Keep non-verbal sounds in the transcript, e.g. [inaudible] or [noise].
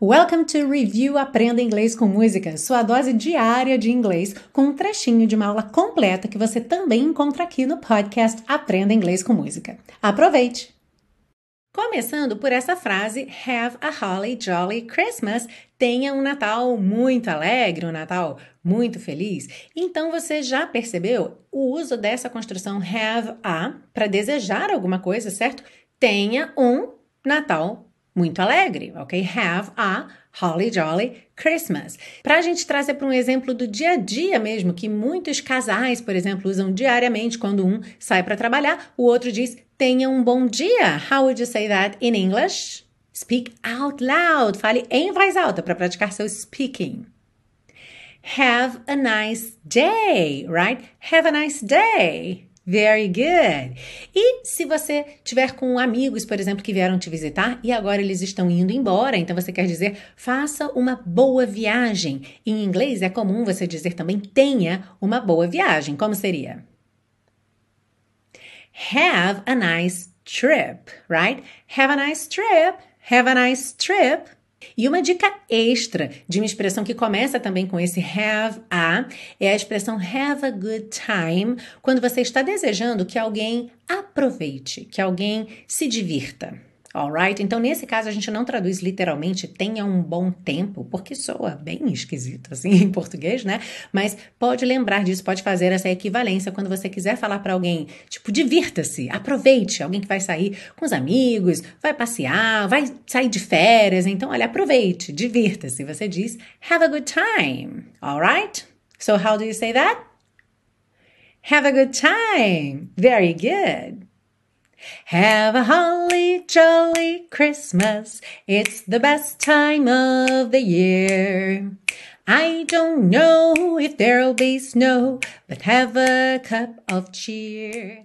Welcome to Review Aprenda Inglês com Música, sua dose diária de inglês, com um trechinho de uma aula completa que você também encontra aqui no podcast Aprenda Inglês com Música. Aproveite! Começando por essa frase Have a holly jolly Christmas. Tenha um Natal muito alegre, um Natal muito feliz. Então você já percebeu o uso dessa construção have a para desejar alguma coisa, certo? Tenha um Natal muito alegre, ok? Have a holly jolly Christmas. Para a gente trazer para um exemplo do dia a dia mesmo, que muitos casais, por exemplo, usam diariamente quando um sai para trabalhar, o outro diz tenha um bom dia. How would you say that in English? Speak out loud. Fale em voz alta para praticar seu speaking. Have a nice day, right? Have a nice day. Very good. E se você tiver com amigos, por exemplo, que vieram te visitar e agora eles estão indo embora, então você quer dizer faça uma boa viagem. Em inglês é comum você dizer também tenha uma boa viagem. Como seria? Have a nice trip, right? Have a nice trip. Have a nice trip. E uma dica extra de uma expressão que começa também com esse have a é a expressão have a good time, quando você está desejando que alguém aproveite, que alguém se divirta. Alright? Então, nesse caso, a gente não traduz literalmente tenha um bom tempo, porque soa bem esquisito assim [laughs] em português, né? Mas pode lembrar disso, pode fazer essa equivalência quando você quiser falar para alguém, tipo, divirta-se, aproveite. Alguém que vai sair com os amigos, vai passear, vai sair de férias. Então, olha, aproveite, divirta-se. Você diz have a good time. Alright? So, how do you say that? Have a good time. Very good. Have a holly jolly Christmas. It's the best time of the year. I don't know if there'll be snow, but have a cup of cheer.